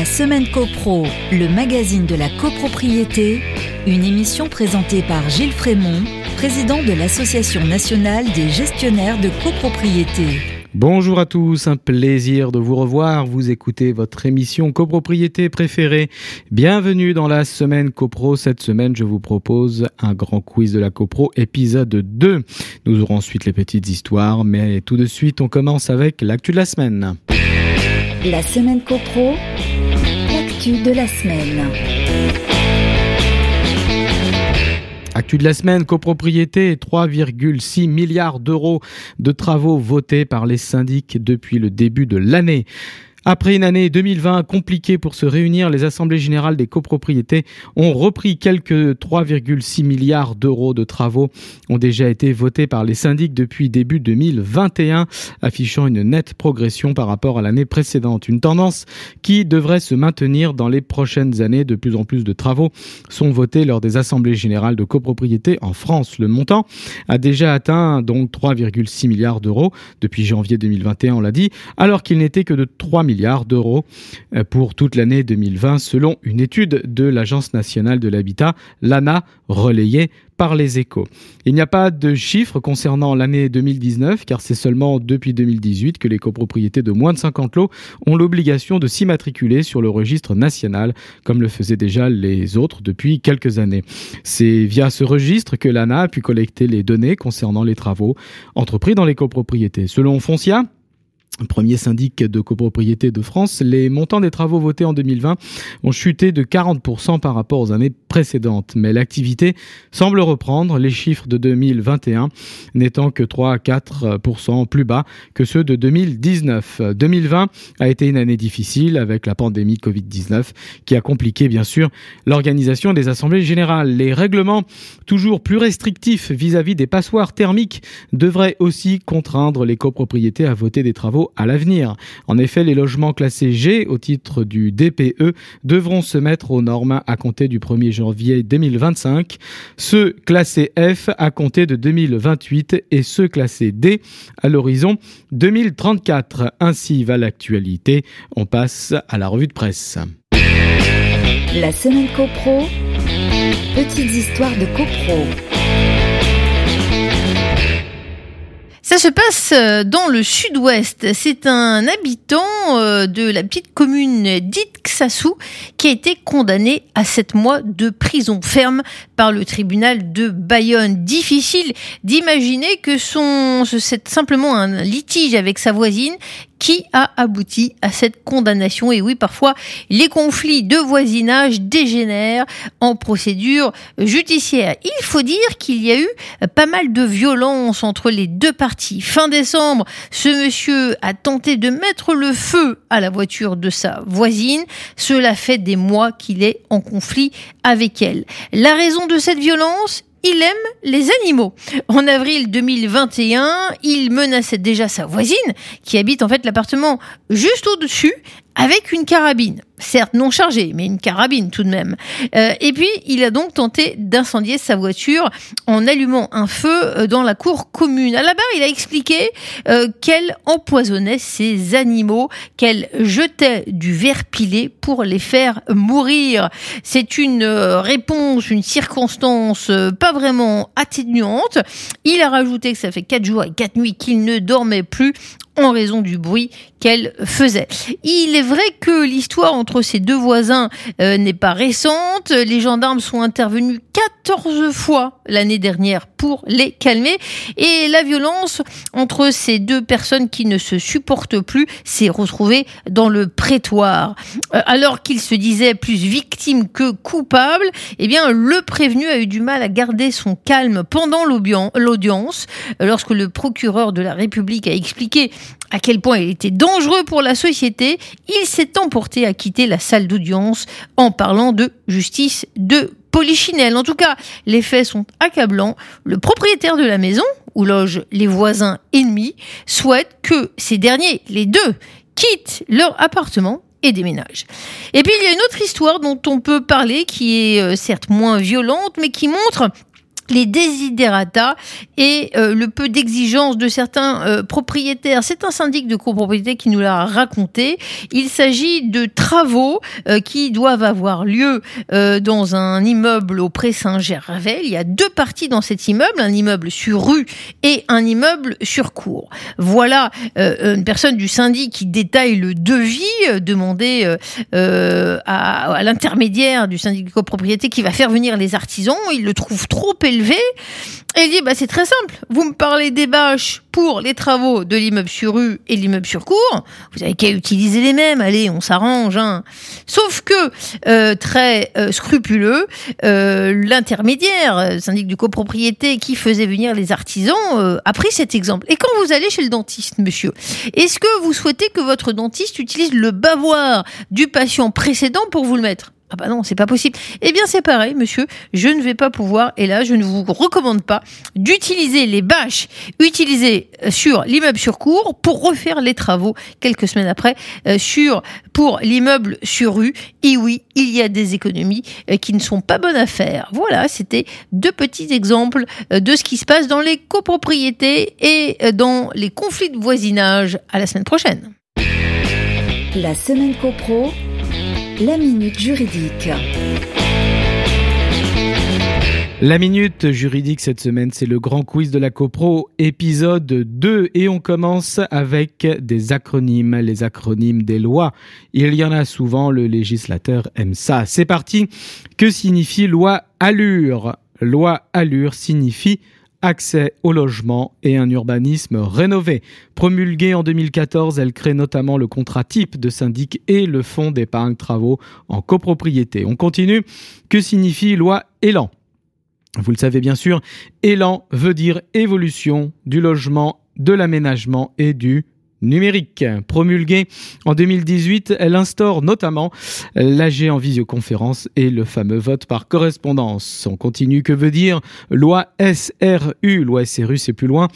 La semaine CoPro, le magazine de la copropriété, une émission présentée par Gilles Frémont, président de l'Association nationale des gestionnaires de copropriété. Bonjour à tous, un plaisir de vous revoir. Vous écoutez votre émission copropriété préférée. Bienvenue dans la semaine copro. Cette semaine, je vous propose un grand quiz de la copro, épisode 2. Nous aurons ensuite les petites histoires, mais tout de suite, on commence avec l'actu de la semaine. La semaine copro, l'actu de la semaine. Actu de la semaine, copropriété, 3,6 milliards d'euros de travaux votés par les syndics depuis le début de l'année. Après une année 2020 compliquée pour se réunir, les assemblées générales des copropriétés ont repris quelques 3,6 milliards d'euros de travaux ont déjà été votés par les syndics depuis début 2021, affichant une nette progression par rapport à l'année précédente. Une tendance qui devrait se maintenir dans les prochaines années. De plus en plus de travaux sont votés lors des assemblées générales de copropriété en France. Le montant a déjà atteint donc 3,6 milliards d'euros depuis janvier 2021, on l'a dit, alors qu'il n'était que de 3 milliards d'euros euh, pour toute l'année 2020 selon une étude de l'Agence nationale de l'habitat, l'ANA, relayée par les échos. Il n'y a pas de chiffres concernant l'année 2019 car c'est seulement depuis 2018 que les copropriétés de moins de 50 lots ont l'obligation de s'immatriculer sur le registre national comme le faisaient déjà les autres depuis quelques années. C'est via ce registre que l'ANA a pu collecter les données concernant les travaux entrepris dans les copropriétés. Selon Foncia, premier syndic de copropriété de France, les montants des travaux votés en 2020 ont chuté de 40% par rapport aux années précédentes. Mais l'activité semble reprendre, les chiffres de 2021 n'étant que 3 à 4% plus bas que ceux de 2019. 2020 a été une année difficile avec la pandémie Covid-19 qui a compliqué bien sûr l'organisation des assemblées générales. Les règlements toujours plus restrictifs vis-à-vis -vis des passoires thermiques devraient aussi contraindre les copropriétés à voter des travaux à l'avenir. En effet, les logements classés G au titre du DPE devront se mettre aux normes à compter du 1er janvier 2025, ceux classés F à compter de 2028 et ceux classés D à l'horizon 2034. Ainsi va l'actualité. On passe à la revue de presse. La semaine CoPro, petites histoires de CoPro. Ça se passe euh, dans le sud-ouest. C'est un habitant euh, de la petite commune d'Itxassou qui a été condamné à sept mois de prison ferme par le tribunal de Bayonne. Difficile d'imaginer que son, c'est simplement un litige avec sa voisine qui a abouti à cette condamnation. Et oui, parfois, les conflits de voisinage dégénèrent en procédure judiciaire. Il faut dire qu'il y a eu pas mal de violence entre les deux parties. Fin décembre, ce monsieur a tenté de mettre le feu à la voiture de sa voisine. Cela fait des mois qu'il est en conflit avec elle. La raison de cette violence il aime les animaux. En avril 2021, il menaçait déjà sa voisine, qui habite en fait l'appartement juste au-dessus, avec une carabine certes non chargée, mais une carabine tout de même. Euh, et puis, il a donc tenté d'incendier sa voiture en allumant un feu euh, dans la cour commune. À la barre, il a expliqué euh, qu'elle empoisonnait ses animaux, qu'elle jetait du verre pilé pour les faire mourir. C'est une réponse, une circonstance pas vraiment atténuante. Il a rajouté que ça fait quatre jours et quatre nuits qu'il ne dormait plus en raison du bruit qu'elle faisait. Il est vrai que l'histoire entre ces deux voisins euh, n'est pas récente. Les gendarmes sont intervenus 14 fois l'année dernière pour les calmer et la violence entre ces deux personnes qui ne se supportent plus s'est retrouvée dans le prétoire. Euh, alors qu'il se disait plus victime que coupable, eh bien le prévenu a eu du mal à garder son calme pendant l'audience lorsque le procureur de la République a expliqué à quel point il était dangereux pour la société, il s'est emporté à quitter la salle d'audience en parlant de justice de polichinelle. En tout cas, les faits sont accablants. Le propriétaire de la maison, où logent les voisins ennemis, souhaite que ces derniers, les deux, quittent leur appartement et déménagent. Et puis il y a une autre histoire dont on peut parler qui est euh, certes moins violente, mais qui montre les desiderata et euh, le peu d'exigence de certains euh, propriétaires. C'est un syndic de copropriété qui nous l'a raconté. Il s'agit de travaux euh, qui doivent avoir lieu dans un immeuble au Pré Saint-Gervais. Il y a deux parties dans cet immeuble, un immeuble sur rue et un immeuble sur cour. Voilà une personne du syndic qui détaille le devis demandé à, à l'intermédiaire du syndic de copropriété qui va faire venir les artisans. Il le trouve trop élevé et il dit, bah, c'est très simple. Vous me parlez des bâches pour les travaux de l'immeuble sur rue et l'immeuble sur cour. Vous avez qu'à utiliser les mêmes. Allez, on s'arrange. Hein. Sauf que, euh, très euh, scrupuleux, euh, l'intermédiaire, syndic de copropriété qui faisait venir les artisans, a pris cet exemple. Et quand vous allez chez le dentiste, monsieur, est-ce que vous souhaitez que votre dentiste utilise le bavoir du patient précédent pour vous le mettre? Ah bah non, c'est pas possible. Eh bien c'est pareil, monsieur, je ne vais pas pouvoir, et là je ne vous recommande pas, d'utiliser les bâches utilisées euh, sur l'immeuble sur cour pour refaire les travaux quelques semaines après euh, sur pour l'immeuble sur rue. Et oui, il y a des économies euh, qui ne sont pas bonnes à faire. Voilà, c'était deux petits exemples de ce qui se passe dans les copropriétés et dans les conflits de voisinage. À la semaine prochaine. La semaine copro la minute juridique. La minute juridique cette semaine, c'est le grand quiz de la CoPro, épisode 2. Et on commence avec des acronymes, les acronymes des lois. Il y en a souvent, le législateur aime ça. C'est parti. Que signifie loi Allure? Loi Allure signifie accès au logement et un urbanisme rénové. Promulguée en 2014, elle crée notamment le contrat type de syndic et le fonds d'épargne travaux en copropriété. On continue. Que signifie loi Élan Vous le savez bien sûr, Élan veut dire évolution du logement, de l'aménagement et du numérique. Promulguée en 2018, elle instaure notamment l'AG en visioconférence et le fameux vote par correspondance. On continue, que veut dire loi SRU Loi SRU, c'est plus loin.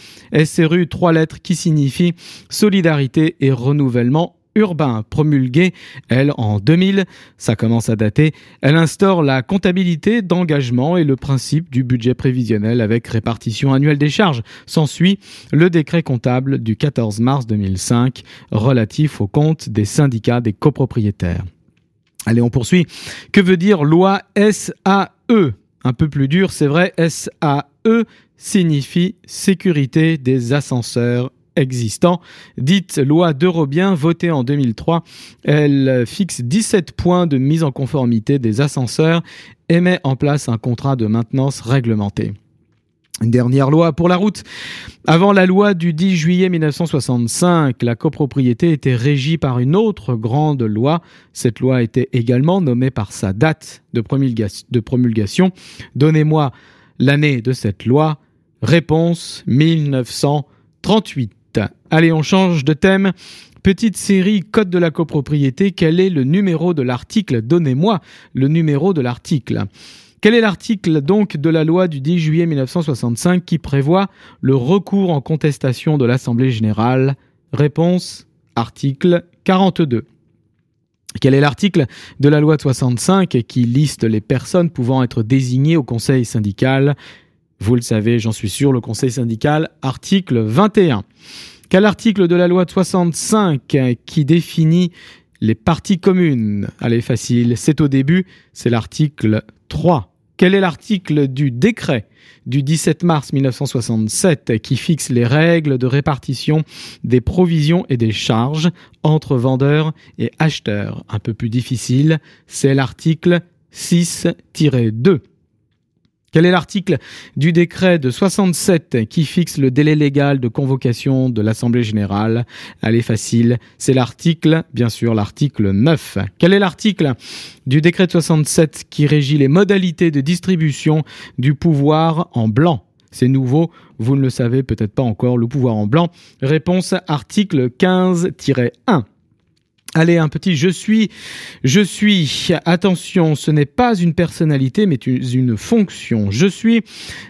SRU, trois lettres qui signifient solidarité et renouvellement urbain promulguée, elle, en 2000, ça commence à dater, elle instaure la comptabilité d'engagement et le principe du budget prévisionnel avec répartition annuelle des charges. S'ensuit le décret comptable du 14 mars 2005 relatif au compte des syndicats des copropriétaires. Allez, on poursuit. Que veut dire loi SAE Un peu plus dur, c'est vrai, SAE signifie sécurité des ascenseurs Dite loi d'Eurobien, votée en 2003, elle fixe 17 points de mise en conformité des ascenseurs et met en place un contrat de maintenance réglementé. Une dernière loi pour la route. Avant la loi du 10 juillet 1965, la copropriété était régie par une autre grande loi. Cette loi était également nommée par sa date de promulgation. Donnez-moi l'année de cette loi. Réponse 1938. Allez, on change de thème. Petite série Code de la copropriété, quel est le numéro de l'article? Donnez-moi le numéro de l'article. Quel est l'article donc de la loi du 10 juillet 1965 qui prévoit le recours en contestation de l'Assemblée générale? Réponse article 42. Quel est l'article de la loi de 65 qui liste les personnes pouvant être désignées au conseil syndical? Vous le savez, j'en suis sûr, le conseil syndical, article 21. Quel article de la loi de 65 qui définit les parties communes? Allez, facile, c'est au début, c'est l'article 3. Quel est l'article du décret du 17 mars 1967 qui fixe les règles de répartition des provisions et des charges entre vendeurs et acheteurs? Un peu plus difficile, c'est l'article 6-2. Quel est l'article du décret de 67 qui fixe le délai légal de convocation de l'Assemblée générale? Elle est facile, c'est l'article, bien sûr, l'article 9. Quel est l'article du décret de 67 qui régit les modalités de distribution du pouvoir en blanc? C'est nouveau, vous ne le savez peut-être pas encore, le pouvoir en blanc. Réponse article 15-1. Allez, un petit je suis. Je suis. Attention, ce n'est pas une personnalité, mais une fonction. Je suis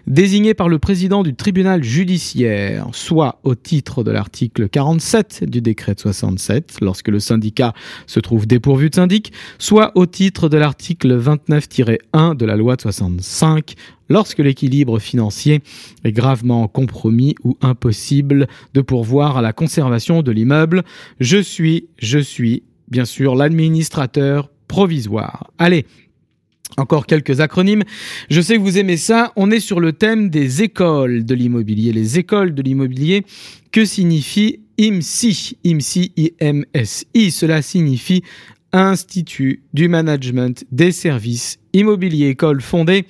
désigné par le président du tribunal judiciaire, soit au titre de l'article 47 du décret de 67, lorsque le syndicat se trouve dépourvu de syndic, soit au titre de l'article 29-1 de la loi de 65, lorsque l'équilibre financier est gravement compromis ou impossible de pourvoir à la conservation de l'immeuble. Je suis, je suis, bien sûr, l'administrateur provisoire. Allez, encore quelques acronymes. Je sais que vous aimez ça. On est sur le thème des écoles de l'immobilier. Les écoles de l'immobilier, que signifie IMSI IMSI, I-M-S-I. Cela signifie Institut du Management des Services Immobiliers. École fondée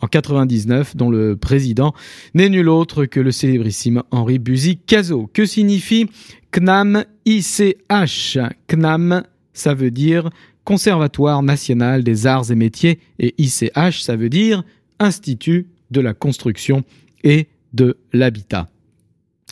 en 99, dont le président n'est nul autre que le célébrissime Henri Buzy-Cazot. Que signifie CNAM ICH CNAM, ça veut dire Conservatoire national des arts et métiers et ICH, ça veut dire Institut de la construction et de l'habitat.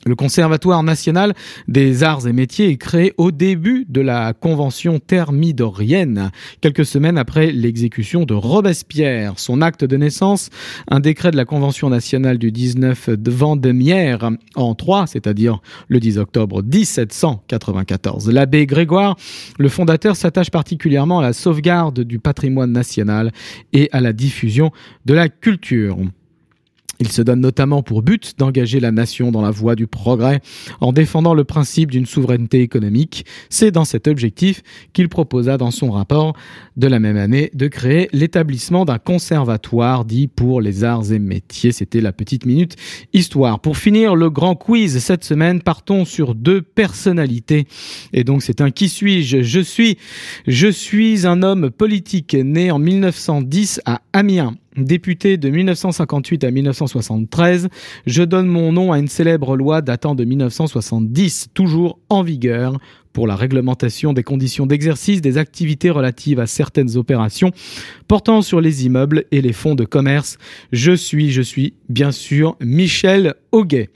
Le Conservatoire national des arts et métiers est créé au début de la Convention thermidorienne, quelques semaines après l'exécution de Robespierre. Son acte de naissance, un décret de la Convention nationale du 19 de Vendémiaire en 3, c'est-à-dire le 10 octobre 1794. L'abbé Grégoire, le fondateur, s'attache particulièrement à la sauvegarde du patrimoine national et à la diffusion de la culture. Il se donne notamment pour but d'engager la nation dans la voie du progrès en défendant le principe d'une souveraineté économique. C'est dans cet objectif qu'il proposa dans son rapport de la même année de créer l'établissement d'un conservatoire dit pour les arts et métiers. C'était la petite minute histoire. Pour finir le grand quiz cette semaine, partons sur deux personnalités. Et donc c'est un qui suis-je? Je suis je suis un homme politique né en 1910 à Amiens Député de 1958 à 1973, je donne mon nom à une célèbre loi datant de 1970, toujours en vigueur, pour la réglementation des conditions d'exercice des activités relatives à certaines opérations portant sur les immeubles et les fonds de commerce. Je suis, je suis, bien sûr, Michel Auguet.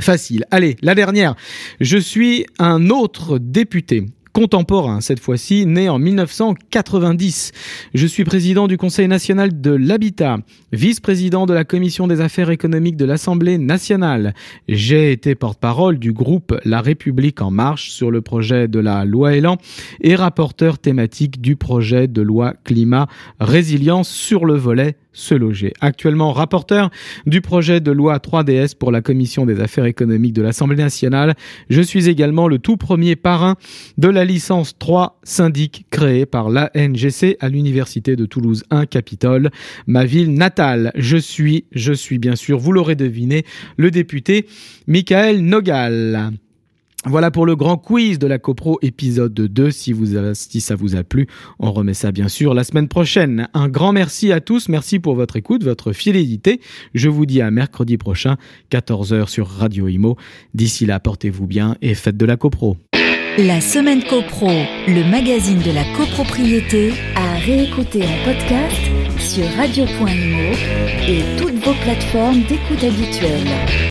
Facile. Allez, la dernière. Je suis un autre député contemporain, cette fois-ci, né en 1990. Je suis président du Conseil national de l'habitat, vice-président de la Commission des affaires économiques de l'Assemblée nationale. J'ai été porte-parole du groupe La République en marche sur le projet de la loi Elan et rapporteur thématique du projet de loi climat résilience sur le volet se loger. Actuellement rapporteur du projet de loi 3DS pour la Commission des affaires économiques de l'Assemblée nationale, je suis également le tout premier parrain de la licence 3 syndic créée par l'ANGC à l'Université de Toulouse 1 Capitole, ma ville natale. Je suis, je suis bien sûr, vous l'aurez deviné, le député Michael Nogal. Voilà pour le grand quiz de la CoPro épisode 2. Si, vous, si ça vous a plu, on remet ça bien sûr la semaine prochaine. Un grand merci à tous. Merci pour votre écoute, votre fidélité. Je vous dis à mercredi prochain, 14h sur Radio Imo. D'ici là, portez-vous bien et faites de la CoPro. La semaine CoPro, le magazine de la copropriété, à réécouter en podcast sur radio.imo et toutes vos plateformes d'écoute habituelles.